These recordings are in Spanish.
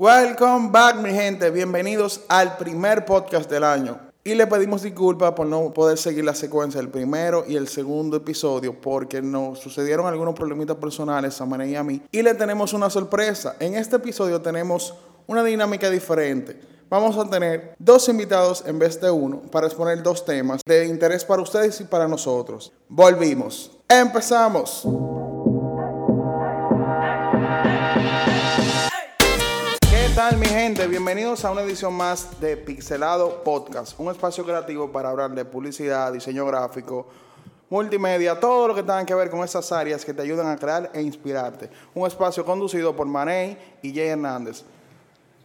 Welcome back, mi gente. Bienvenidos al primer podcast del año. Y le pedimos disculpas por no poder seguir la secuencia del primero y el segundo episodio porque nos sucedieron algunos problemitas personales a Mané y a mí. Y le tenemos una sorpresa. En este episodio tenemos una dinámica diferente. Vamos a tener dos invitados en vez de uno para exponer dos temas de interés para ustedes y para nosotros. Volvimos. Empezamos. Tal mi gente? Bienvenidos a una edición más de Pixelado Podcast, un espacio creativo para hablar de publicidad, diseño gráfico, multimedia, todo lo que tenga que ver con esas áreas que te ayudan a crear e inspirarte. Un espacio conducido por Manei y Jay Hernández.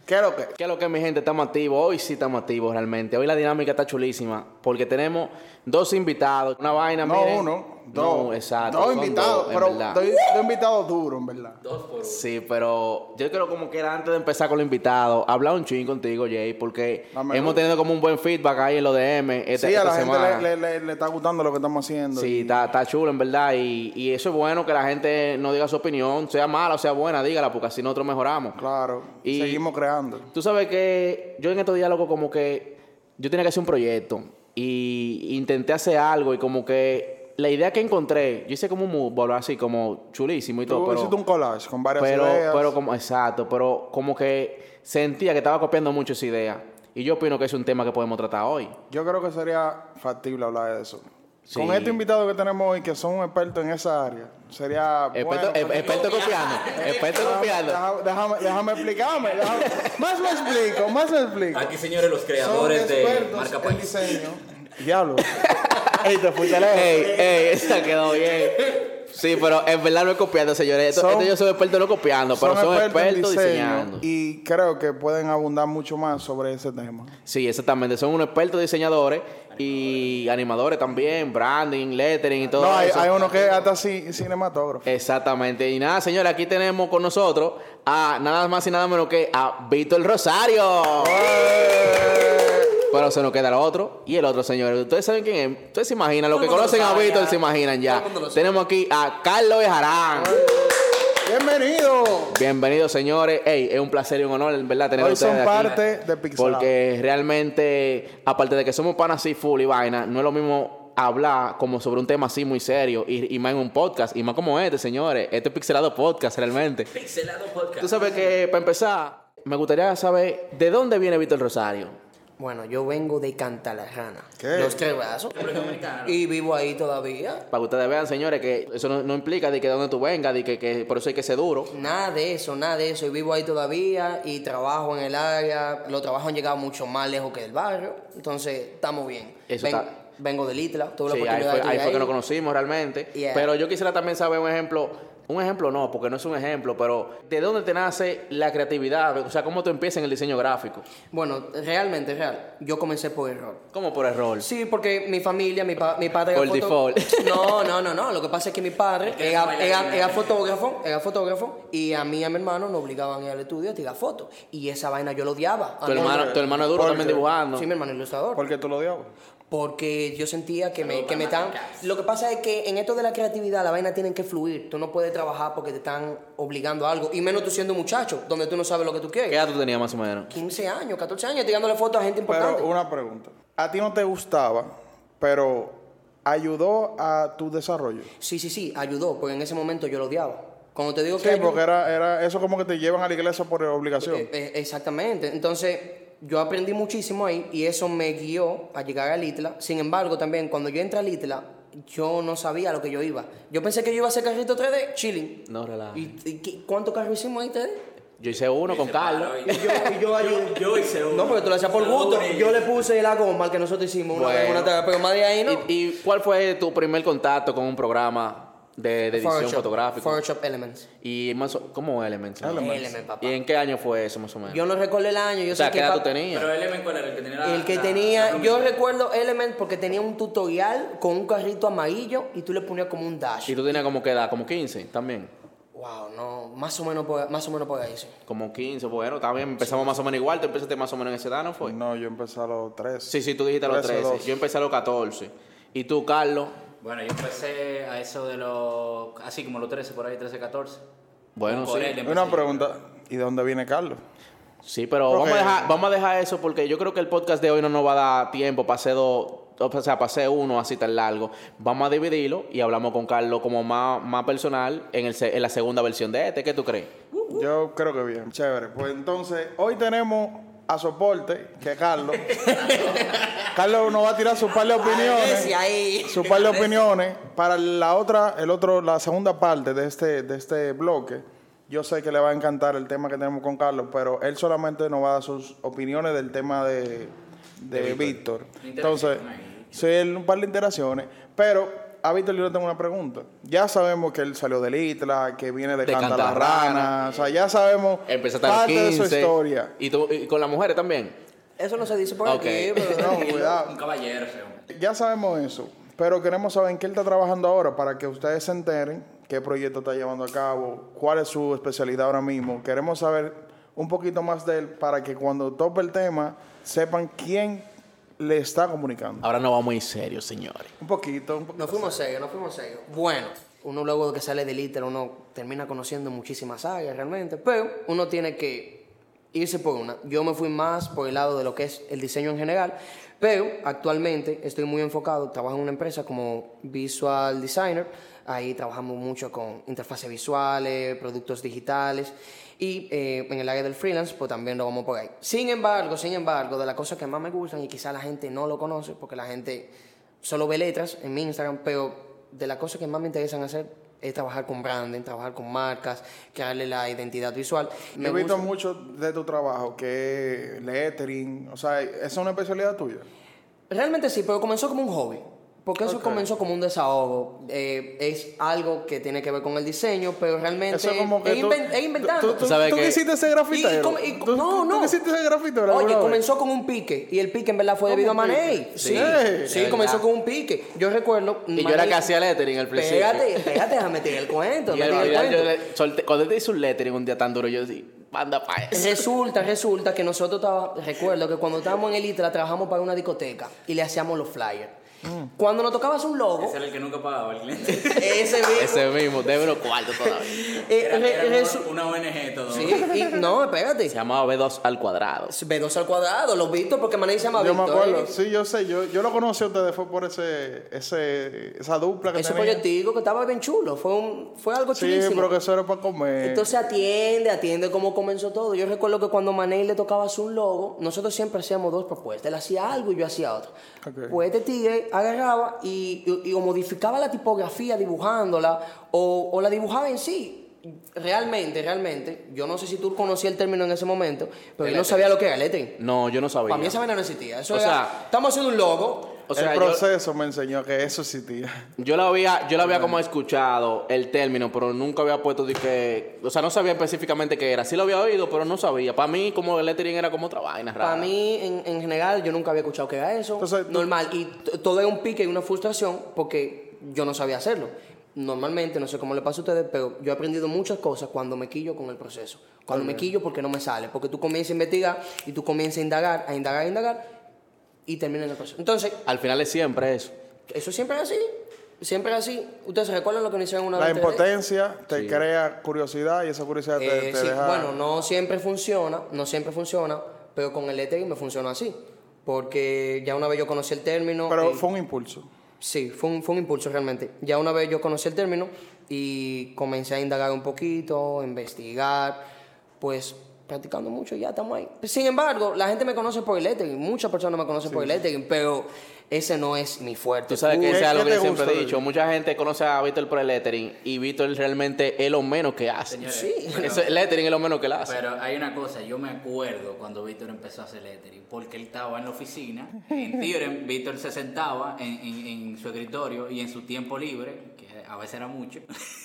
¿Qué es lo que? ¿Qué es lo que mi gente? Estamos activos. Hoy sí estamos activos realmente. Hoy la dinámica está chulísima porque tenemos dos invitados. Una vaina, No miren. uno, No, dos. exacto. Dos invitados, dos, pero dos, dos invitados duros, en verdad. Sí, pero yo creo como que era antes de empezar con los invitados, hablar un ching contigo, Jay, porque Dame hemos luz. tenido como un buen feedback ahí en los DM esta, Sí, a esta la semana. gente le, le- le- le está gustando lo que estamos haciendo. Sí, y- está, está chulo en verdad y, y eso es bueno que la gente no diga su opinión, sea mala o sea buena, dígala porque así nosotros mejoramos. Claro, Y- seguimos creando. Tú sabes que yo en estos diálogos como que yo tenía que hacer un proyecto y intenté hacer algo y como que la idea que encontré, yo hice como un mood así como chulísimo y todo, Tú pero, hiciste un collage con varias pero, ideas. pero como, exacto, pero como que sentía que estaba copiando mucho esa idea y yo opino que es un tema que podemos tratar hoy. Yo creo que sería factible hablar de eso. Sí. Con este invitado que tenemos hoy, que son expertos en esa área, sería. Experto, bueno, experto copiando, experto copiando. Déjame, déjame, déjame explicarme. déjame- más me explico, más me explico. Aquí, señores, los Son creadores de Marca en País. diseño. Diablo. Ey, te fuiste lejos. Ey, ey, esa quedó bien. Sí, pero en verdad no es copiando, señores. Esto, Son- esto yo soy experto no copiando, pero son, expertos diseño diseñando. Y creo que pueden abundar mucho más sobre ese tema. Sí, exactamente. Son unos expertos diseñadores y animadores también, branding, lettering y todo No, hay, eso. hay uno que es hasta ci- cinematógrafo. Exactamente. Y nada, señores, aquí tenemos con nosotros a nada más y nada menos que a Víctor Rosario. Pero se nos queda el otro. Y el otro, señores. Ustedes saben quién es. Ustedes se imaginan. Los que conocen lo a Víctor ya. se imaginan ya. Tenemos aquí a Carlos Bejarán. Bienvenido. Bienvenidos, señores. Ey, es un placer y un honor, en verdad, tener Hoy ustedes son aquí. parte de Pixelado. Porque realmente, aparte de que somos panas así full y vaina, no es lo mismo hablar como sobre un tema así muy serio y, y más en un podcast, y más como este, señores. Este es Pixelado Podcast, realmente. Pixelado Podcast. Tú sabes que, para empezar, me gustaría saber de dónde viene Víctor Rosario. Bueno, yo vengo de Cantalarrana. ¿Qué? Los tres brazos. Y vivo ahí todavía. Para que ustedes vean, señores, que eso no, no implica de que de donde tú vengas, de que, que por eso hay que ser duro. Nada de eso, nada de eso. Y vivo ahí todavía y trabajo en el área. Los trabajos han llegado mucho más lejos que del barrio. Entonces, estamos bien. Eso está- Vengo de Litla. Tuve Sí, la ahí oportunidad fue, de ahí fue que ahí. nos conocimos realmente. Yeah. Pero yo quisiera también saber un ejemplo. Un ejemplo no, porque no es un ejemplo, pero ¿de dónde te nace la creatividad? O sea, ¿cómo tú empiezas en el diseño gráfico? Bueno, realmente, real. Yo comencé por error. ¿Cómo por error? Sí, porque mi familia, mi, pa- mi padre Por foto- default. No, no, no, no. Lo que pasa es que mi padre que era, no era- era fotógrafo, era fotógrafo, y a mí y a mi hermano nos obligaban a ir al estudio a tirar fotos. Y esa vaina yo lo odiaba. Tu hermano, tu hermano es duro ¿Por también dibujando. Sí, mi hermano ilustrador. ¿Por qué tú lo odiabas? Porque yo sentía que me, que me están... Lo que pasa es que en esto de la creatividad la vaina tiene que fluir. Tú no puedes trabajar porque te están obligando a algo. Y menos tú siendo un muchacho, donde tú no sabes lo que tú ¿Qué quieres. edad tú tenías más o menos? 15 años, 14 años, tirándole fotos a gente importante. Pero una pregunta. A ti no te gustaba, pero ayudó a tu desarrollo. Sí, sí, sí, ayudó, porque en ese momento yo lo odiaba. Cuando te digo Sí, que... ayudó- porque era, era eso como que te llevan a la iglesia por obligación. Eh, eh, exactamente. Entonces, yo aprendí muchísimo ahí y eso me guió a llegar a Litla. Sin embargo, también cuando yo entré a Litla, yo no sabía a lo que yo iba. Yo pensé que yo iba a hacer carrito 3D, chilling. No, relaja. ¿Y, cuántos carros hicimos ahí 3D? Yo hice uno con Carlos. Y yo, y yo ayudé. Yo hice uno. No, porque tú lo hacías por gusto. Yo le puse la goma al que nosotros hicimos una vez, Bueno. una pero más de ahí no. ¿Y, y cuál fue tu primer contacto con un programa de, de edición Photoshop, fotográfica? Photoshop Elements. ¿Y más o- cómo Elements? Elements, papá. ¿Y en qué año fue eso más o menos? Yo no recuerdo el año, yo o sea, sé ¿qué que edad tú tenías? Pero el Element, ¿cuál era? El que tenía la. El que la- tenía, la yo recuerdo Element porque tenía un tutorial con un carrito amarillo y tú le ponías como un dash. ¿Y tú tenías como qué edad? ¿Como 15 también? Wow, no, más o menos por, más o menos por ahí, sí. Como 15, bueno, está bien, empezamos más o menos igual, tú empezaste más o menos en esa edad, ¿no fue? No, yo empecé a los tres. Sí, sí, tú dijiste a los 13, 13, 12. yo empecé a los 14. ¿Y tú, Carlos? Bueno, yo empecé a eso de los. Así como los 13, por ahí, 13, 14. Bueno, sí. él Una pregunta. ¿Y de dónde viene Carlos? Sí, pero Porque- vamos, a dejar, vamos a dejar eso porque yo creo que el podcast de hoy no nos va a dar tiempo para hacer dos, o sea, para hacer uno así tan largo. Vamos a dividirlo y hablamos con Carlos como más, más personal en, el, se- en la segunda versión de este. ¿Qué tú crees? Yo creo que bien. Chévere. Pues entonces, hoy tenemos a soporte, que es Carlos. Carlos nos va a tirar su par de opiniones. Ese ahí. Su par de opiniones. Para la otra, el otro, la segunda parte de este, de este bloque. Yo sé que le va a encantar el tema que tenemos con Carlos, pero él solamente nos va a dar sus opiniones del tema de, de Víctor. Entonces, sí, él un par de interacciones. Pero a Víctor yo le tengo una pregunta. Ya sabemos que él salió del Itla, que viene de, De Canta la Cantarrana. Rana. O sea, ya sabemos Empezaste a los parte 15. de su historia. Y, tú- y con las mujeres también. Eso no se dice por aquí, pero No, Un caballero, hombre. Ya sabemos eso, pero queremos saber en qué él está trabajando ahora para que ustedes se enteren qué proyecto está llevando a cabo, cuál es su especialidad ahora mismo. Queremos saber un poquito más de él para que cuando tope el tema sepan quién le está comunicando. Ahora no vamos muy serios, señores. Un poquito, un poquito. Nos fuimos serios, nos fuimos serios. Bueno, uno luego de que sale del ITER, uno termina conociendo muchísimas áreas realmente, pero uno tiene que irse por una. Yo me fui más por el lado de lo que es el diseño en general, pero actualmente estoy muy enfocado, trabajo en una empresa como visual designer, ahí trabajamos mucho con interfaces visuales, productos digitales y eh, en el área del freelance pues también lo vamos por ahí. Sin embargo, sin embargo, de las cosas que más me gustan y quizá la gente no lo conoce porque la gente solo ve letras en mi Instagram, pero de las cosas que más me interesan hacer es trabajar con branding, trabajar con marcas, crearle la identidad visual. Yo he visto mucho de tu trabajo, que lettering, o sea, ¿esa es una especialidad tuya? Realmente sí, pero comenzó como un hobby. Porque eso comenzó como un desahogo. Eh, es algo que tiene que ver con el diseño, pero realmente Eso es como que es, tú, es inventando. tú, tú, sabes tú que- quisiste ser grafitero. Y com- y com- ¿Tú- no, tú- no. ¿Tú quisiste ser grafitero Oye, comenzó con un pique y el pique en verdad fue ¿Cómo debido a? Manei. Sí, Sí. comenzó con un pique. Yo recuerdo. Y yo era que hacía lettering al principio. Pégate, pégate, déjame tirar el cuento. El final yo cuento. le solté- cuando él te hizo un lettering un día tan duro, yo decía, manda pa' eso. Resulta, resulta que nosotros estaba, recuerdo que cuando estábamos en el ITRA trabajamos para una discoteca y le hacíamos los flyers. Cuando nos tocaba hacer un logo, Ese era el que nunca pagaba el cliente. ese mismo, Ese mismo, debe los cuartos todavía. eh, Era, era una, una ONG todo. Sí, y, no, espérate. Se llamaba B2 al cuadrado. B2 al cuadrado, los Víctor, porque Mané se llama Yo me Víctor. acuerdo, ¿eh? sí, yo sé, yo, yo lo conocí a ustedes fue por ese, ese, esa dupla que Ese tenían. proyectico que estaba bien chulo, fue, un, fue algo Sí, chulísimo. pero que eso era para comer. Entonces atiende, atiende cómo comenzó todo. Yo recuerdo que cuando Manei le tocaba hacer un logo, nosotros siempre hacíamos dos propuestas. Él hacía algo y yo hacía otro. Ok. Pues este tigre agarraba y, y- y o modificaba la tipografía dibujándola o, o la dibujaba en sí. Realmente, realmente, yo no sé si tú conocías el término en ese momento, pero yo no sabía lo que era lettering. No, yo no sabía. Para mí esa vaina no existía. Eso O era, sea- estamos haciendo un logo. O sea, el yo- proceso me enseñó que eso existía. Yo lo había, yo lo había como escuchado el término, pero nunca había puesto de que, o sea, no sabía específicamente qué era. Sí lo había oído, pero no sabía. Para mí, como el lettering era como otra vaina rara. Para mí, en, en general, yo nunca había escuchado que era eso. Entonces, Normal. Y todo es un pique y una frustración porque yo no sabía hacerlo. Normalmente, no sé cómo le pasa a ustedes, pero yo he aprendido muchas cosas cuando me quillo con el proceso. Cuando me quillo porque no me sale. Porque tú comienzas a investigar y tú comienzas a indagar, a indagar, a indagar y termina en el proceso. Entonces, Al final es siempre eso. eso siempre es así. Siempre es así. ¿Ustedes se recuerdan lo que nos hicieron una La vez? impotencia te crea curiosidad y esa curiosidad te, Eh, te sí, deja... Bueno, no siempre funciona, no siempre funciona, pero con el lettering me funcionó así. Porque ya una vez yo conocí el término. pero y- fue un impulso. Sí, fue un, fue un impulso realmente. Ya una vez yo conocí el término y comencé a indagar un poquito, a investigar, pues practicando mucho, ya estamos ahí. Sin embargo, la gente me conoce por el lettering, muchas personas me conocen por el lettering, pero ese no es mi fuerte. Tú sabes que ¿Qué- ese es algo que yo siempre he dicho. Mucha gente conoce a Víctor por el lettering y Víctor realmente es lo menos que hace. Sí. Eso, el lettering es lo menos que él hace. Pero hay una cosa, yo me acuerdo cuando Víctor empezó a hacer lettering, porque él estaba en la oficina, en Tiren, Víctor se sentaba en, en- en su escritorio y en su tiempo libre, que a veces era mucho,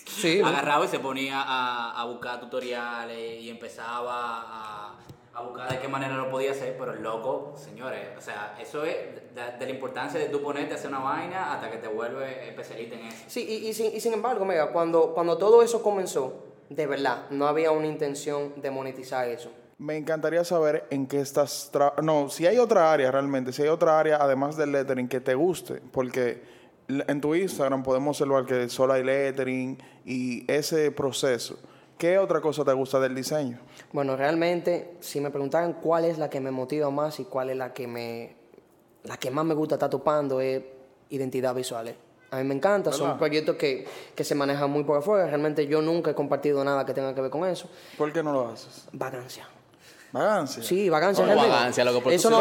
Sí, agarraba y se ponía a, a buscar tutoriales y empezaba a, a buscar de qué manera lo podía hacer, pero el loco, señores, o sea, eso es de, de la importancia de tú ponerte a hacer una vaina hasta que te vuelves especialista en eso. Sí, y, y sin, y sin embargo, mira, cuando, cuando todo eso comenzó, de verdad, no había una intención de monetizar eso. Me encantaría saber en qué estás... tra- No, si hay otra área realmente, si hay otra área además del lettering que te guste, porque en tu Instagram podemos observar que solo hay lettering y ese proceso. ¿Qué otra cosa te gusta del diseño? Bueno, realmente, si me preguntaran cuál es la que me motiva más y cuál es la que me la que más me gusta estar topando es identidad visual. eh. A mí me encanta, son proyectos que, que se manejan muy por afuera. Realmente yo nunca he compartido nada que tenga que ver con eso. ¿Por qué no lo haces? Vagancia. Vagancia. Sí, vagancia. ¿Cómo realmente. vagancia, loco? Porque Eso tú no,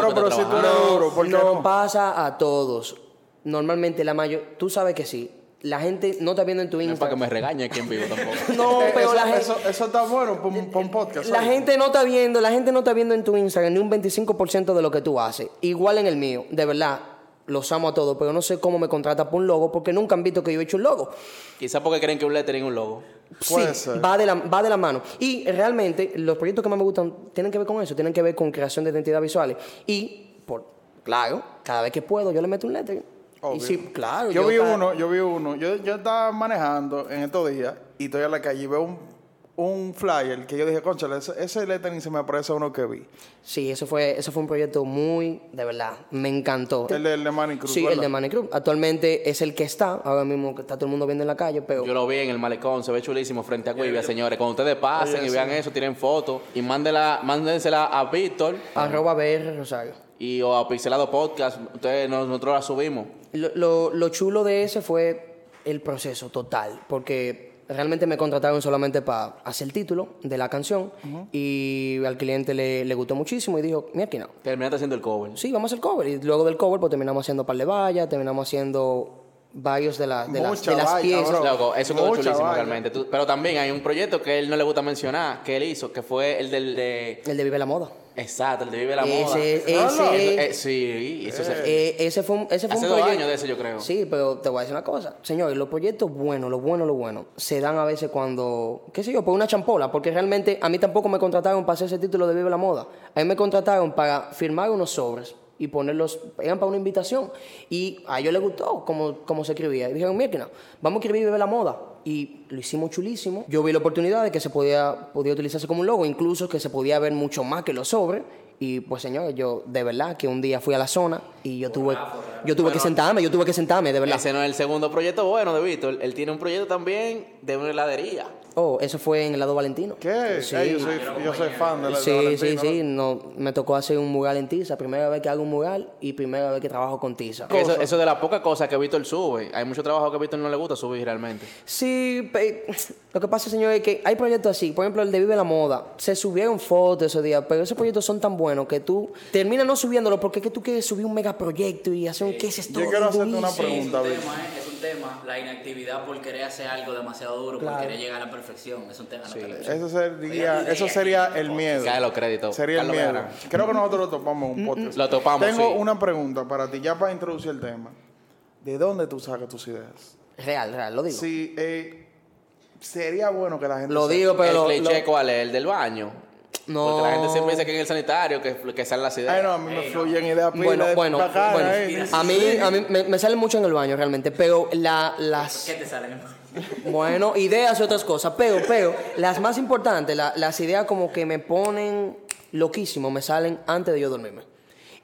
¿por qué no no? pasa a todos. Normalmente la mayor, tú sabes que sí. La gente no está viendo en tu No es para que Instagram. me regañe aquí en vivo tampoco. No, Eh, pero eso, la gente, eso, eso está bueno para un, podcast. la ¿sabes? gente no está viendo, la gente no está viendo en tu Instagram ni un 25% de lo que tú haces. Igual en el mío, de verdad. Los amo a todos, pero no sé cómo me contrata por un logo porque nunca han visto que yo he hecho un logo. Quizás porque creen que un lettering es un logo. Puede sí, ser. Va, de la, va de la mano. Y realmente los proyectos que más me gustan tienen que ver con eso, tienen que ver con creación de identidades visuales. Y, por, claro, cada vez que puedo yo le meto un lettering. Obvio. Y sí, claro. Yo vi cada- uno, yo vi uno. Yo, yo estaba manejando en estos días y estoy en la calle y veo un, un flyer que yo dije, concha, ese, ese lettering se me parece a uno que vi. Sí, eso fue, eso fue un proyecto muy, de verdad, me encantó. El de, el de Manny Cruz. sí, el de Manny Cruz. Actualmente es el que está, ahora mismo que está todo el mundo viendo en la calle, pero Yo lo vi en el malecón, se ve chulísimo frente a Cuivia, señores. Cuando ustedes pasen Oye, y vean sí. eso, tienen fotos y mándela, mándensela a Víctor arroba BR Rosario. Y o a Pixelado Podcast. Ustedes, nos- nosotros la subimos. Lo, lo- lo chulo de ese fue el proceso total, porque realmente me contrataron solamente para hacer el título de la canción y al cliente le, le gustó muchísimo y dijo, mira aquí no. Terminaste haciendo el cover. Sí, vamos a hacer cover. Y luego del cover, pues terminamos haciendo par de vallas, terminamos haciendo varios de, la- de las, Mucha de las valla, piezas. Loco, eso quedó chulísimo realmente. Tú- pero también hay un proyecto que él no le gusta mencionar, que él hizo, que fue el del de... El de Vive la Moda. Exacto, el de Vive la Ese- Moda. ese- Eso- eh, sí, eso se- Eh, ese fue un, ese fue Hace un dos proyecto. años de eso, yo creo. Sí, pero te voy a decir una cosa. Señores, los proyectos buenos, lo bueno, lo bueno, se dan a veces cuando, qué sé yo, por una champola. Porque realmente a mí tampoco me contrataron para hacer ese título de Vive la Moda. A mí me contrataron para firmar unos sobres y ponerlos, eran para una invitación. Y a ellos les gustó cómo, cómo se escribía. Y dijeron, mira, vamos a escribir Vive la Moda. Y lo hicimos chulísimo. Yo vi la oportunidad de que se podía, podía utilizarse como un logo, incluso que se podía ver mucho más que los sobres. Y pues señores, yo de verdad que un día fui a la zona y yo tuve, yo tuve que sentarme, yo tuve que sentarme, de verdad. Ese no es el segundo proyecto bueno de Víctor. Él tiene un proyecto también de una heladería. Oh, eso fue en el lado Valentino. ¿Qué? Sí. Ey, yo, soy, yo soy fan de la de Sí, sí, Valentino, sí. No, me tocó hacer un mural en Tiza. Primera vez que hago un mural y primera vez que trabajo con Tiza. Eso, eso de las pocas cosas que Víctor sube. Hay mucho trabajo que a Víctor no le gusta subir realmente. Sí, pe- lo que pasa, señor, es que hay proyectos así. Por ejemplo, el de Vive la Moda. Se subieron fotos ese día, pero esos proyectos son tan buenos que tú terminas no subiéndolo porque es que tú quieres subir un megaproyecto y hacer un qué es esto. Yo quiero hacerte una pregunta. es un tema, la inactividad por querer hacer algo demasiado duro, por querer llegar a la perfección, es un tema. no, Carlos? Eso sería, eso sería el miedo. Cae los créditos. Sería el miedo. Vera. Creo que nosotros lo topamos un podcast. Lo topamos, Tengo sí. una pregunta para ti, ya para introducir el tema. ¿De dónde tú sacas tus ideas? Real, real, lo digo. Sí, eh, sería bueno que la gente Lo sepa. digo, pero. el cliché, lo- ¿cuál es? El del baño. No. Porque la gente siempre dice que en el sanitario, que, que salen las ideas. Ay, no, a mí me fluyen ideas pila Bueno, de bueno, bueno. eh. A mí, a mí me, me sale mucho en el baño realmente, pero la, las... ¿Qué te salen? Bueno, ideas y otras cosas, pero, pero, las más importantes, la- las ideas como que me ponen loquísimo, me salen antes de yo dormirme.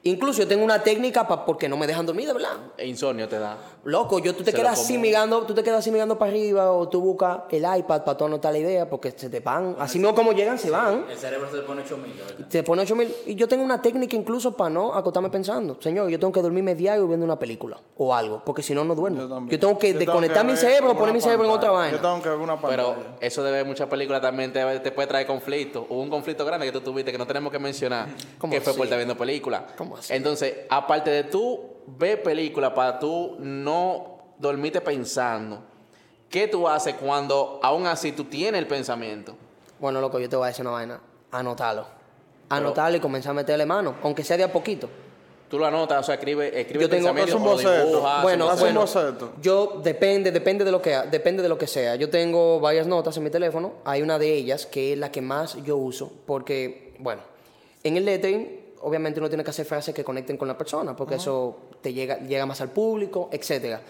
Incluso yo tengo una técnica pa, porque no me dejan dormir, de verdad. E insomnio te da. Loco, yo tú te Se quedas así mirando, tú te quedas así mirando para arriba o tú buscas el iPad para tú anotar la idea porque se te van, así mismo como llegan, se van. El cerebro se te pone 8000, ¿verdad? Te pone 8000 y yo tengo una técnica incluso para no acotarme pensando. Señor, yo tengo que dormirme diario viendo una película o algo, porque si no, no duermo. Yo también. Yo tengo que Yo tengo desconectar que mi cerebro, poner mi cerebro en otra vaina. Yo tengo que ver una pantalla. Pero eso de ver muchas películas también te, te puede traer conflicto. Hubo un conflicto grande que tú tuviste que no tenemos que mencionar, ¿Cómo que fue por estar viendo películas. Entonces, aparte de tú ver películas para tú no dormirte pensando, ¿qué tú haces cuando aún así tú tienes el pensamiento? Bueno, loco, yo te voy a decir una vaina. Anotalo. Anotarlo y comenzar a meterle mano, aunque sea de a poquito. Tú lo anotas, o sea, escribe, escribe Yo tengo- pensamientos es un o lo boceto. dibujas, bueno, hace un bueno, boceto. yo depende, depende de lo que depende de lo que sea. Yo tengo varias notas en mi teléfono. Hay una de ellas que es la que más yo uso porque, bueno, en el lettering obviamente uno tiene que hacer frases que conecten con la persona porque eso te llega llega más al público, etcétera.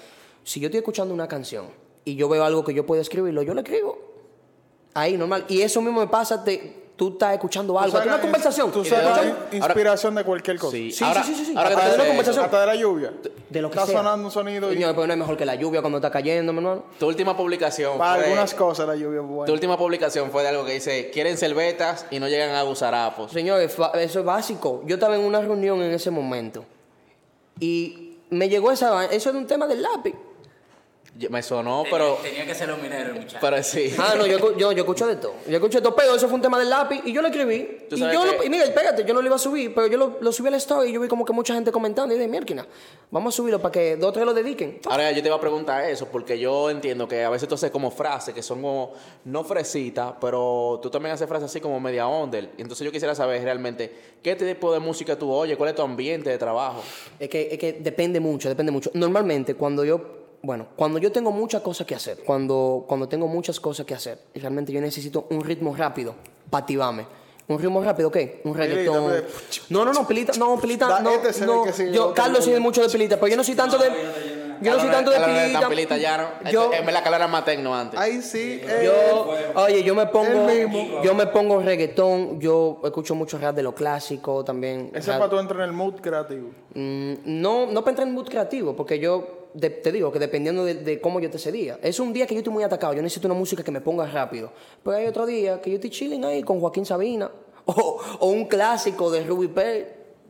Si yo estoy escuchando una canción y yo veo algo que yo puedo escribirlo, yo lo escribo. Ahí, normal. Y eso mismo me pasa, te- tú estás escuchando algo, una conversación. Tú in- inspiración de cualquier cosa. Sí, Sí, ahora, sí, sí, sí, sí. ahora que tú Hasta de una eso, conversación. Hasta de la lluvia. de lo que Está sea. sonando un sonido y Señor, pero no es mejor que la lluvia cuando está cayendo, mi hermano. tu última publicación para fue, algunas cosas la lluvia es buena. tu última publicación fue de algo que dice, quieren cervetas y no llegan a gusarapos. Señores, fa- eso es básico. Yo estaba en una reunión en ese momento y me llegó esa. Eso es un tema del lápiz. Yo- Me sonó, Tenía- pero, Tenía que ser los mineros, muchachos. pero sí. Ah, no, yo, yo, yo escucho de todo. Yo escucho de todo, pero eso fue un tema del lápiz y yo lo escribí. Tú Y yo lo, que- y mira, espérate, yo no lo iba a subir, pero yo lo, lo subí al story y yo vi como que mucha gente comentando y dije, mierda, vamos a subirlo para que dos o tres lo dediquen. Ahora yo te iba a preguntar eso, porque yo entiendo que a veces tú haces como frases que son como, no fresitas, pero tú también haces frases así como media onder. Y Entonces yo quisiera saber realmente qué tipo de música tú oyes, cuál es tu ambiente de trabajo. Es que, es que depende mucho, depende mucho. Normalmente, cuando yo, bueno, cuando yo tengo muchas cosas que hacer, cuando, cuando tengo muchas cosas que hacer, y realmente yo necesito un ritmo rápido para activarme. ¿Un ritmo rápido qué? Un reggaetón. No, no, no, pilita, no, pilita, Da- no, este no. yo, Carlos sí es mucho de pilita, pero yo no soy tanto de, yo no soy tanto de tan pilita ya, ¿no? Yo, En verdad, Carlos era más tecno antes. Ahí sí. eh, yo, oye, yo me pongo, El yo me pongo reggaetón, yo escucho mucho rap de lo clásico también. ese es para tú entrar en el mood creativo. Mm, no, no para entrar en mood creativo, porque yo de- te digo que dependiendo de, de cómo yo te ese día. Es un día que yo estoy muy atacado, yo necesito una música que me ponga rápido. Pero hay otro día que yo estoy chilling ahí con Joaquín Sabina o, o un clásico de Ruby Pérez.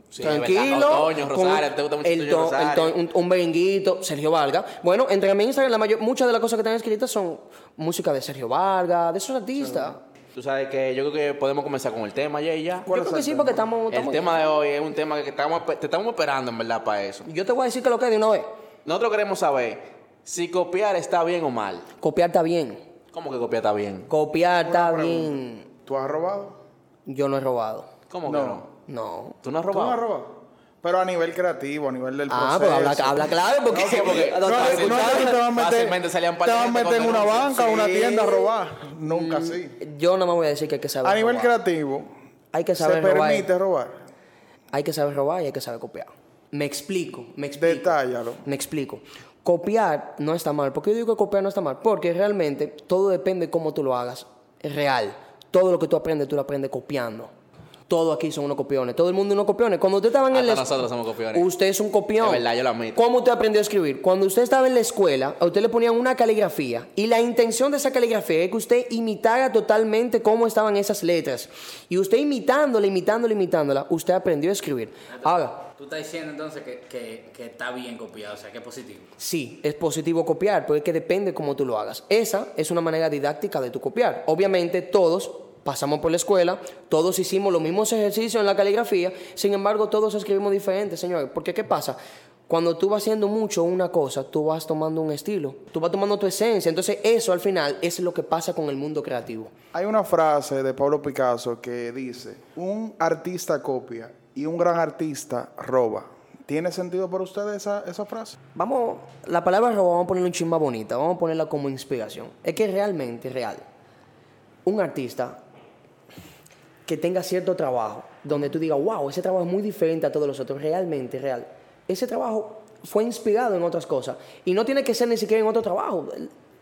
Sí, Tranquilo. o Toño con Rosario, ¿te gusta mucho el to- el to- un, un merenguito, Sergio Vargas. Bueno, entre mi Instagram, la mayor, muchas de las cosas que están escritas son música de Sergio Vargas, de esos artistas. Tú sabes que yo creo que podemos comenzar con el tema ya y ya. Yo ¿Cuál creo que el sí, porque estamos. El estamos- tema de hoy es un tema que estamos, te estamos esperando en verdad para eso. Yo te voy a decir que lo que es de una vez. Nosotros queremos saber si copiar está bien o mal. Copiar está bien. ¿Cómo que copiar está bien? Copiar está bien. ¿Tú has robado? Yo no he robado. ¿Cómo No. que no? No. ¿Tú no has ¿Tú no has robado? robado? Pero a nivel creativo, a nivel del Ah, proceso. pero habla, habla claro porque. No, porque- No, no, no, Fácil- no es que te vas a meter, fácilmente salían te vas a meter en una banca, una Sí. tienda a robar. Nunca así. Yo nada más voy a decir que hay que saber A nivel robar. creativo, Hay que se saber robar. permite robar. Hay que saber robar y hay que saber copiar. Me explico, me explico. Detállalo. Me explico. Copiar no está mal. ¿Por qué yo digo que copiar no está mal? Porque realmente todo depende de cómo tú lo hagas. Es real. Todo lo que tú aprendes, tú lo aprendes copiando. Todo aquí son unos copiones. Todo el mundo es unos copiones. Cuando usted estaba en Hasta el... nosotros somos copiones. Usted es un copión. Es verdad, yo lo admito. ¿Cómo usted aprendió a escribir? Cuando usted estaba en la escuela, a usted le ponían una caligrafía y la intención de esa caligrafía es que usted imitara totalmente cómo estaban esas letras. Y usted imitándola, imitándola, imitándola, usted aprendió a escribir. Ahora, Tú estás diciendo entonces que, que, que está bien copiado, o sea, que es positivo. sí, es positivo copiar, pero es que depende cómo tú lo hagas. Esa es una manera didáctica de tu copiar. Obviamente todos pasamos por la escuela, todos hicimos los mismos ejercicios en la caligrafía, sin embargo todos escribimos diferente, señores. Porque ¿qué pasa? Cuando tú vas haciendo mucho una cosa, tú vas tomando un estilo, tú vas tomando tu esencia. Entonces eso al final es lo que pasa con el mundo creativo. Hay una frase de Pablo Picasso que dice, un artista copia y un gran artista roba. ¿Tiene sentido para ustedes esa, esa frase? Vamos, la palabra robo vamos a ponerla un chin más bonita, vamos a ponerla como inspiración. Es que realmente, real, un artista que tenga cierto trabajo, donde tú digas, wow, ese trabajo es muy diferente a todos los otros, realmente, real. Ese trabajo fue inspirado en otras cosas y no tiene que ser ni siquiera en otro trabajo.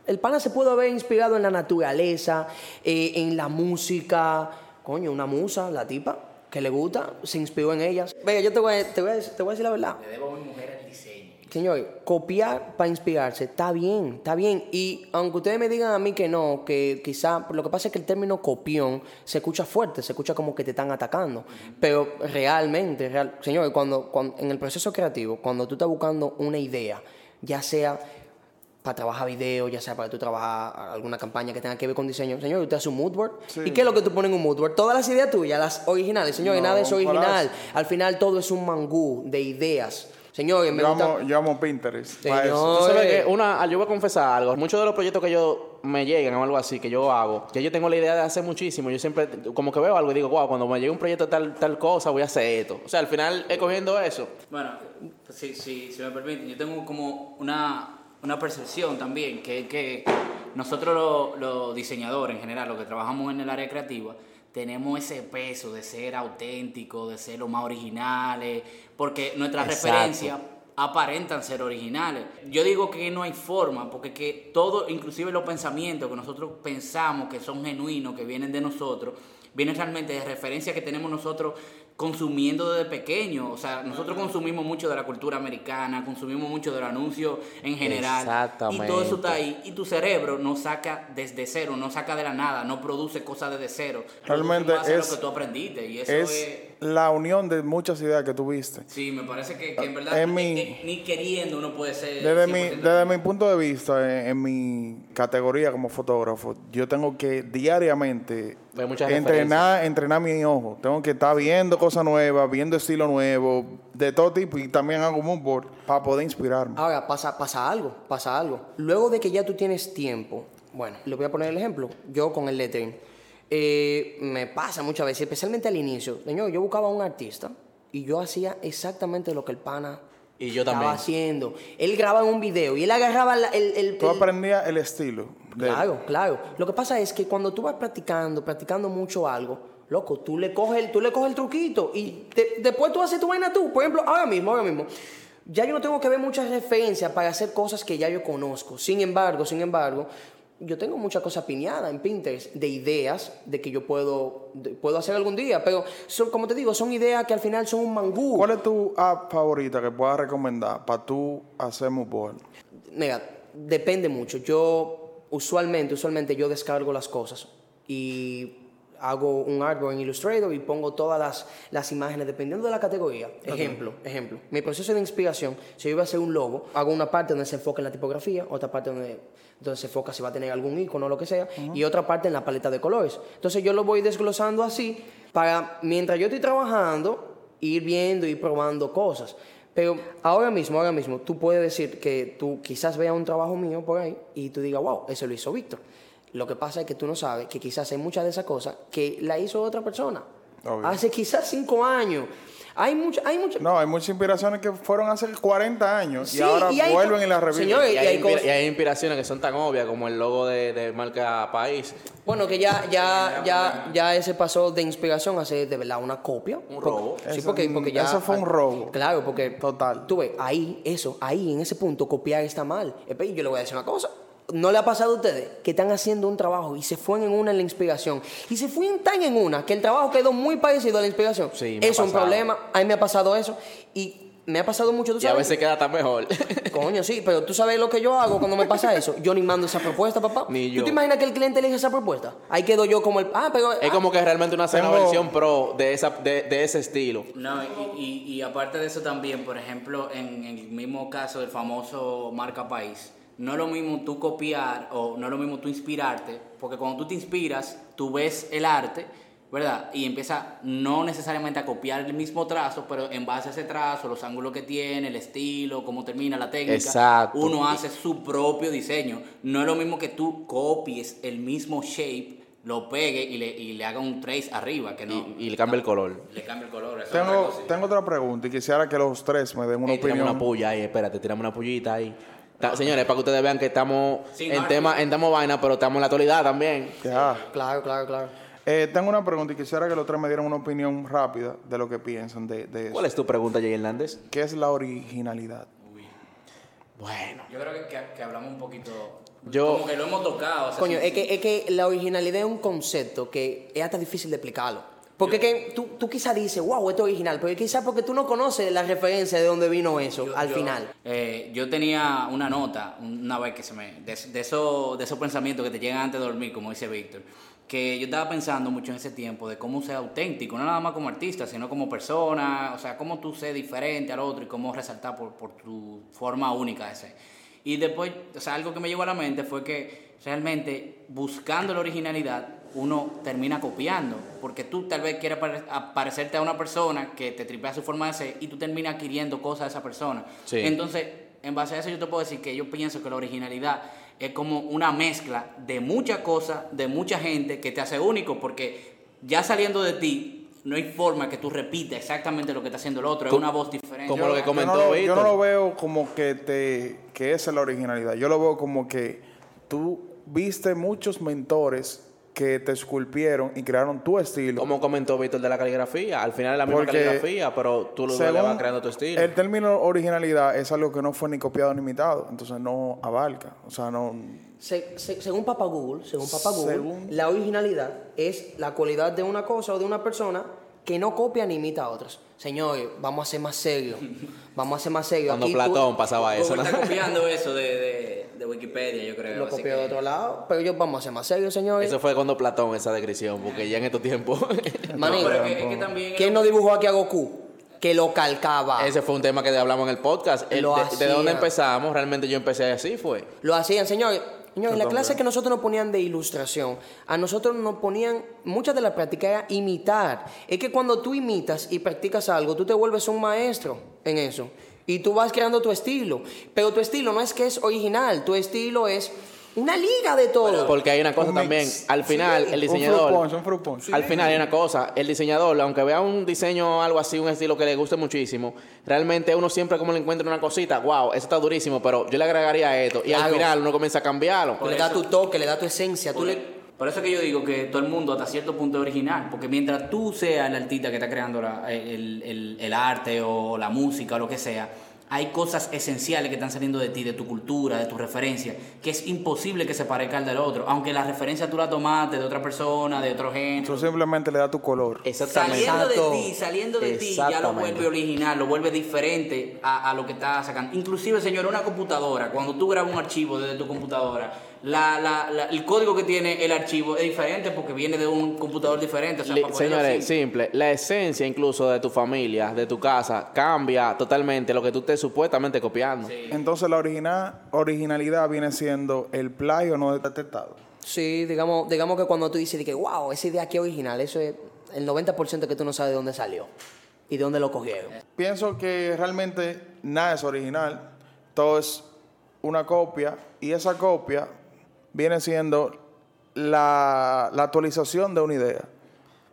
El, pana se pudo haber inspirado en la naturaleza, eh, en la música, coño, una musa, la tipa, que le gusta, se inspiró en ellas. Venga, yo te voy, a- te voy, a, te voy a decir la verdad. Señor, copiar para inspirarse, está bien, está bien. Y aunque ustedes me digan a mí que no, que quizá, lo que pasa es que el término copión se escucha fuerte, se escucha como que te están atacando. Pero realmente, real, señor, cuando, cuando, en el proceso creativo, cuando tú estás buscando una idea, ya sea para trabajar video, ya sea para tú trabajar alguna campaña que tenga que ver con diseño, señor, usted hace un mood board. Sí. ¿Y qué es lo que tú pones en un mood board? Todas las ideas tuyas, las originales, señor, y nada es original. Al final todo es un mangú de ideas. Señores, me Yo gusta... amo, yo amo Pinterest. para Señor. eso. Tú sabes Oye. que una, yo voy a confesar algo. Muchos de los proyectos que yo me llegan o algo así, que yo hago, que yo tengo la idea de hacer muchísimo. Yo siempre, como que veo algo y digo, wow, cuando me llegue un proyecto de tal, tal cosa, voy a hacer esto. O sea, al final he cogiendo eso. Bueno, si, si, si me permiten, yo tengo como una, una percepción también, que es que nosotros los los diseñadores en general, los que trabajamos en el área creativa, tenemos ese peso de ser auténticos, de ser los más originales, porque nuestras Exacto. referencias aparentan ser originales. Yo digo que no hay forma, porque que todo, inclusive los pensamientos que nosotros pensamos que son genuinos, que vienen de nosotros, viene realmente de referencias que tenemos nosotros consumiendo desde pequeño. O sea, nosotros consumimos mucho de la cultura americana, consumimos mucho del anuncio en general. Exactamente. Y todo eso está ahí. Y tu cerebro no saca desde cero, no saca de la nada, no produce cosas desde cero. Realmente es- lo que tú aprendiste. Y eso Es es... la unión de muchas ideas que tuviste. Sí, me parece que, que en verdad En mi- eh, eh, ni queriendo uno puede ser... Desde mi, 100% desde mi punto de vista, en, en mi categoría como fotógrafo, yo tengo que diariamente entrenar, entrenar mi ojo. Tengo que estar viendo cosas nuevas, viendo estilo nuevo, de todo tipo, y también hago mood board para poder inspirarme. Ahora, pasa, pasa algo, pasa algo. Luego de que ya tú tienes tiempo, bueno, le voy a poner el ejemplo, yo con el lettering, eh, me pasa muchas veces, especialmente al inicio, señor, yo buscaba a un artista y yo hacía exactamente lo que el pana Y yo estaba también. haciendo. Él grababa un video y él agarraba la- el... el- Tú el- aprendías el estilo. de- Claro, claro. Lo que pasa es que cuando tú vas practicando, practicando mucho algo, loco, tú le coges el, tú le coges el truquito y te- después tú haces tu vaina tú. Por ejemplo, ahora mismo, ahora mismo. Ya yo no tengo que ver muchas referencias para hacer cosas que ya yo conozco. Sin embargo, sin embargo, yo tengo muchas cosas piñadas en Pinterest de ideas de que yo puedo, de- puedo hacer algún día. Pero, son, como te digo, son ideas que al final son un mangú. ¿Cuál es tu app favorita que puedas recomendar para tú hacer mood board? Mira, depende mucho. Yo usualmente, usualmente yo descargo las cosas y hago un artwork en Illustrator y pongo todas las, las imágenes dependiendo de la categoría. Ejemplo, ejemplo. Mi proceso de inspiración, si yo iba a hacer un logo, hago una parte donde se enfoca en la tipografía, otra parte donde, donde se enfoca si va a tener algún icono o lo que sea, y otra parte en la paleta de colores. Entonces yo lo voy desglosando así para, mientras yo estoy trabajando, ir viendo y probando cosas. Pero ahora mismo, ahora mismo, tú puedes decir que tú quizás veas un trabajo mío por ahí y tú digas, wow, eso lo hizo Víctor. Lo que pasa es que tú no sabes que quizás hay muchas de esas cosas que la hizo otra persona. Obvio. Hace quizás cinco años. Hay mucha, hay mucha. No, hay muchas inspiraciones que fueron hace 40 años Sí, y ahora y hay vuelven co- y las reviven. Y y hay, hay cosas- y hay inspiraciones que son tan obvias como el logo de, de marca País. Bueno, que ya, ya, ya, ya ese pasó de inspiración a ser de verdad una copia. Un Porque- robo. Sí, Eso- porque, porque ya. eso fue un robo. Claro, porque. Total. Tú ves, ahí, eso, ahí, en ese punto, copiar está mal. Epe, Yo le voy a decir una cosa. ¿No le ha pasado a ustedes que están haciendo un trabajo y se fueron en una en la inspiración? Y se fueron tan en una que el trabajo quedó muy parecido a la inspiración. Sí, me ha eso es un problema. A mí me ha pasado eso. Y me ha pasado mucho, ¿tú Y a sabes? veces queda tan mejor. Coño, sí, pero tú sabes lo que yo hago cuando me pasa eso. Yo ni mando esa propuesta, papá. Ni ¿Tú yo. te imaginas que el cliente elige esa propuesta? Ahí quedo yo como el. Ah, pero. es como que realmente una una Tengo- versión pro de, esa, de, de ese estilo. No, y, y- y aparte de eso también, por ejemplo, en el mismo caso del famoso marca país, no es lo mismo tú copiar o no es lo mismo tú inspirarte, porque cuando tú te inspiras, tú ves el arte, ¿verdad? Y empieza no necesariamente a copiar el mismo trazo, pero en base a ese trazo, los ángulos que tiene, el estilo, cómo termina la técnica, Exacto. uno hace su propio diseño. No es lo mismo que tú copies el mismo shape, lo pegue y le, y le haga un trace arriba, que no... Y, y le cambia el color. Le cambia el color. eso Tengo, tengo otra pregunta y quisiera que los tres me den una Ey, opinión. una puya ahí, espérate, tiramos una pullita ahí. Ta- señores, para que ustedes vean que estamos en tema, en tema vaina, pero estamos en la actualidad también. Ya. Claro, claro, claro. Eh, tengo una pregunta y quisiera que los tres me dieran una opinión rápida de lo que piensan de, de eso. ¿Cuál es tu pregunta, Jay Hernández? ¿Qué es la originalidad? Bueno. Yo creo que, que- que hablamos un poquito. Yo- Como que lo hemos tocado. o sea, Coño, sí, es que, es que la originalidad es un concepto que es hasta difícil de explicarlo. Porque que tú, tú quizás dices, wow, esto es original, pero quizás porque tú no conoces la referencia de dónde vino eso yo- al yo- final. eh, yo tenía una nota una vez que se me. De, de esos de esos pensamientos que te llegan antes de dormir, como dice Víctor. Que yo estaba pensando mucho en ese tiempo de cómo ser auténtico, no nada más como artista, sino como persona, o sea, cómo tú ser diferente al otro y cómo resaltar por, por tu forma única de ser. Y después, o sea, algo que me llegó a la mente fue que realmente buscando la originalidad, uno termina copiando, porque tú tal vez quieres parecerte a una persona que te tripea su forma de ser y tú terminas adquiriendo cosas de esa persona. Sí. Entonces, en base a eso yo te puedo decir que yo pienso que la originalidad es como una mezcla de muchas cosas, de mucha gente que te hace único, porque ya saliendo de ti, no hay forma que tú repitas exactamente lo que está haciendo el otro, es una voz diferente. como lo que Yo comentó no, lo, yo no lo veo como que te que esa es la originalidad. Yo lo veo como que tú viste muchos mentores que te esculpieron y crearon tu estilo. Como comentó Víctor de la caligrafía, al final es la misma Porque caligrafía, pero tú lo le vas creando tu estilo. El término originalidad es algo que no fue ni copiado ni imitado, entonces no abarca. O sea, no. Se- se- según Papa Google, según Papa Google, Según- la originalidad es la cualidad de una cosa o de una persona que no copia ni imita a otros. Señores, vamos a ser más serios. Vamos a ser más serios. Cuando Aquí tú- Platón pasaba eso. ¿no? está copiando eso de Wikipedia, yo creo. lo copió de otro lado, pero yo vamos a ser más serios, señores. Eso fue cuando Platón esa descripción, porque ya en estos tiempos. No, Manito, pero es que, es que también... ¿quién no dibujó aquí a Goku? Que lo calcaba. Ese fue un tema que hablamos en el podcast. El- Lo de, dónde empezamos, realmente yo empecé así, fue. Lo hacían, señores. Señores, la Yo clase que nosotros nos ponían de ilustración, a nosotros nos ponían, muchas de las prácticas era imitar. Es que cuando tú imitas y practicas algo, tú te vuelves un maestro en eso. Y tú vas creando tu estilo. Pero tu estilo no es que es original, tu estilo es una liga de todo. Porque hay una cosa Un también, mix. al final el Un diseñador, punch, un fruit punch. al final hay una cosa, el diseñador, aunque vea un diseño algo así, un estilo que le guste muchísimo, realmente uno siempre como le encuentra una cosita, wow, eso está durísimo, pero yo le agregaría esto y al final uno comienza a cambiarlo. Le das tu toque, le das tu esencia. Tú le... por eso que yo digo que todo el mundo hasta cierto punto es original, porque mientras tú seas el artista que está creando la- el, el- el arte o la música o lo que sea, hay cosas esenciales que están saliendo de ti, de tu cultura, de tu referencia, que es imposible que se parezca al del otro, aunque la referencia tú la tomaste de otra persona, de otro género. Tú simplemente le das tu color. Exactamente. Saliendo Exacto. de ti, saliendo de ti, ya lo vuelve original, lo vuelve diferente a, a lo que está sacando. Inclusive, señor, una computadora, cuando tú grabas un archivo desde tu computadora, la, la- la- el código que tiene el archivo es diferente porque viene de un computador diferente. O sea, Li- para ponerlo Señores, simple, la esencia incluso de tu familia, de tu casa, cambia totalmente lo que tú estés supuestamente copiando. Entonces la original, originalidad viene siendo el plagio no detectado. Sí, digamos, digamos que cuando tú dices de que, wow, esa idea aquí es original, eso es el 90% que tú no sabes de dónde salió y de dónde lo cogieron. Pienso que realmente nada es original, todo es una copia y esa copia viene siendo la, actualización de una idea.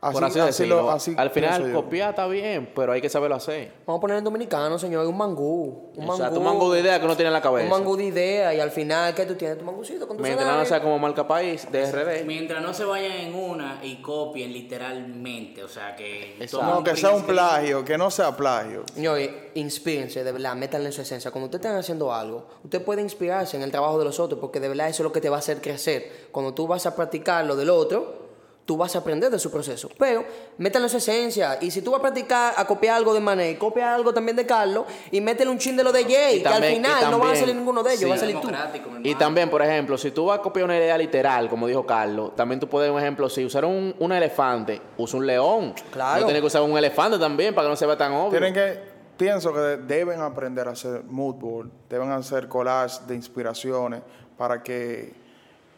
Así, Por así, así decirlo. lo- así Al final, copiar está bien, pero hay que saberlo hacer. Vamos a poner en dominicano, señor, un mangú. Un Exacto, mangú. un mango de idea que uno tiene en la Un cabeza. mangú de idea y al final, ¿qué tú tienes? Tu mangucito con tu Mientras no sea como marca país de RD. Mientras no se vayan en una y copien literalmente, o sea, que... No, que sea un plagio, que no sea plagio. Señores, inspírense, de verdad, métanle en su esencia. Cuando ustedes estén haciendo algo, usted puede inspirarse en el trabajo de los otros, porque de verdad eso es lo que te va a hacer crecer. Cuando tú vas a practicar lo del otro, tú vas a aprender de su proceso. Pero, métanle en su esencia. Y si tú vas a practicar a copiar algo de Mané, copia algo también de Carlos, y métele un chin de lo de Jay, Y que al también- y final no va a también- salir ninguno de ellos, sí. va a salir tú. Y también, por ejemplo, si tú vas a copiar una idea literal, como dijo Carlos, también tú puedes, un ejemplo, si usaron un, un elefante, usa un león. Claro. No tienes que usar un elefante también para que no se vea tan obvio. Tienen que, pienso que deben aprender a hacer mood board, deben hacer collage de inspiraciones para que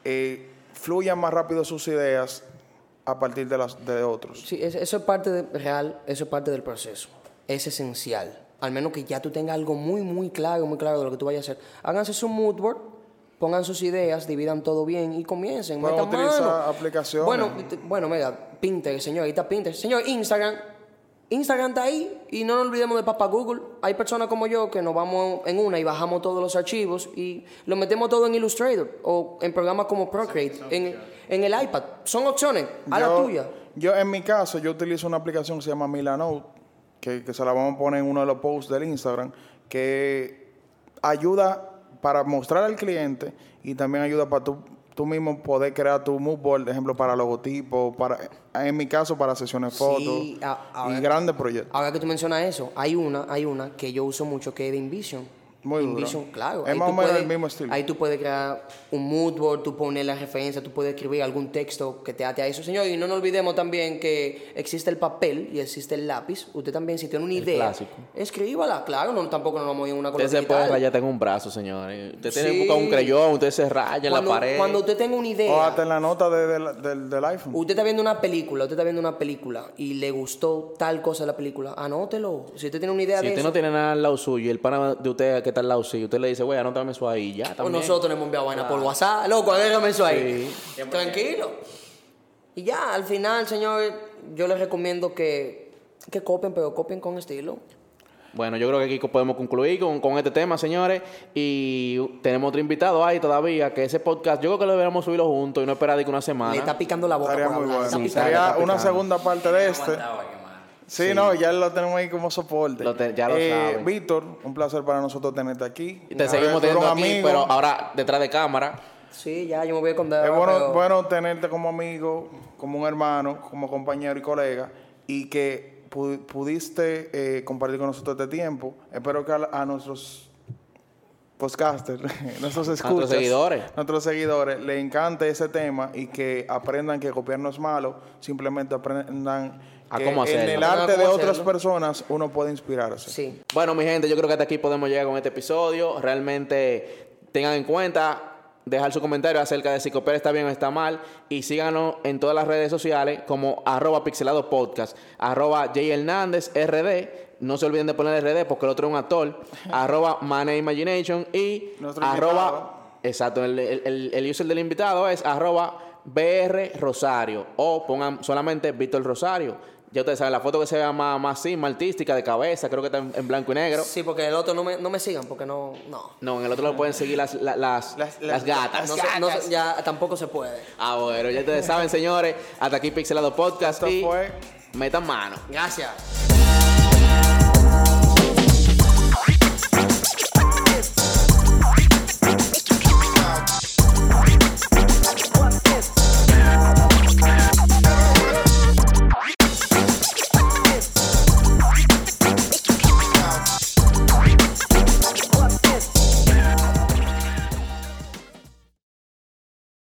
eh, fluyan más rápido sus ideas a partir de las de otros. Sí, es- eso es parte de, real, eso es parte del proceso. Es esencial. Al menos que ya tú tengas algo muy, muy claro, muy claro de lo que tú vayas a hacer. Háganse su mood board, pongan sus ideas, dividan todo bien y comiencen. Pueden utilizar mano. aplicaciones. Bueno, bueno, mira, Pinterest, señor, ahí está Pinterest. Señor, Instagram. Instagram está ahí y no nos olvidemos de Papá Google. Hay personas como yo que nos vamos en una y bajamos todos los archivos y lo metemos todo en Illustrator o en programas como Procreate, en, en el iPad. Son opciones, a la Yo- tuya. Yo, en mi caso, yo utilizo una aplicación que se llama Milanote, que, que se la vamos a poner en uno de los posts del Instagram, que ayuda para mostrar al cliente y también ayuda para tú, tú mismo poder crear tu mood board, por ejemplo, para logotipos, para, en mi caso, para sesiones de fotos Sí, a- ahora- y grandes proyectos. Ahora que tú mencionas eso, hay una, hay una que yo uso mucho que es de InVision. Muy dura. InVision, claro. Es ahí más tú o menos puedes- el mismo estilo. Ahí tú puedes crear un mood board, tú pones la referencia, tú puedes escribir algún texto que te ate a eso. Señor, y no nos olvidemos también que existe el papel y existe el lápiz. Usted también, si tiene una idea, clásico. escríbala. Claro, no, tampoco nos vamos a ir en una Usted cosa se puede rayar en un brazo, señores. Usted tiene que Sí. buscar un creyón, usted se raya en Cuando, la pared. cuando usted tenga una idea... O hasta en la nota de- de del, del iPhone. Usted está viendo una película, usted está viendo una película y le gustó tal cosa de la película, anótelo. Si usted tiene una idea Si de usted eso, no tiene nada al lado suyo y el pana de usted que está al lado suyo, usted le dice, güey, anótame eso ahí, ya O también. nosotros le hemos enviado vaina por WhatsApp. Loco, agárrame eso ahí. Tranquilo. Y ya, al final, señor, yo les recomiendo que, que copien, pero copien con estilo. Bueno, yo creo que aquí podemos concluir con, con este tema, señores. Y tenemos otro invitado ahí todavía, que ese podcast, yo creo que lo deberíamos subirlo juntos y no esperar de que una semana. Le está picando la boca Estaría por muy bueno. Sí. Sería una segunda parte de este. Sí, no, ya lo tenemos ahí como soporte. Lo te- ya lo Eh. Víctor, un placer para nosotros tenerte aquí. Y te seguimos teniendo aquí, amigo. pero ahora detrás de cámara. Sí, ya yo me voy a esconder. Es bueno, pero- bueno tenerte como amigo, como un hermano, como compañero y colega, y que pu- pudiste eh, compartir con nosotros este tiempo. Espero que a, a nuestros podcasters, nuestros escuchas, seguidores. nuestros seguidores, les encante ese tema y que aprendan que copiar no es malo, simplemente aprendan A que cómo en hacerlo. el Aprendan arte de otras hacerlo. personas uno puede inspirarse. Sí. Bueno, mi gente, yo creo que hasta aquí podemos llegar con este episodio. Realmente tengan en cuenta dejar su comentario acerca de si copiar está bien o está mal. Y síganos en todas las redes sociales como arroba pixelado podcast, arroba J Hernández RD. No se olviden de poner RD porque el otro es un actor. arroba Mane Imagination y Nuestro arroba... invitado. Exacto, el, el- el- el user del invitado es arroba BR Rosario o pongan solamente Víctor Rosario. Ya ustedes saben, la foto que se vea más, más así, más artística, de cabeza, creo que está en, en blanco y negro. Sí, porque el otro no me, no me sigan, porque no. No. No, en el otro lo pueden seguir las, la- las, Las- las, las- gatas. No se- no se- ya tampoco se puede. Ah, bueno, ya ustedes saben, señores. Hasta aquí Pixelado Podcast Esto y fue metan mano. Gracias.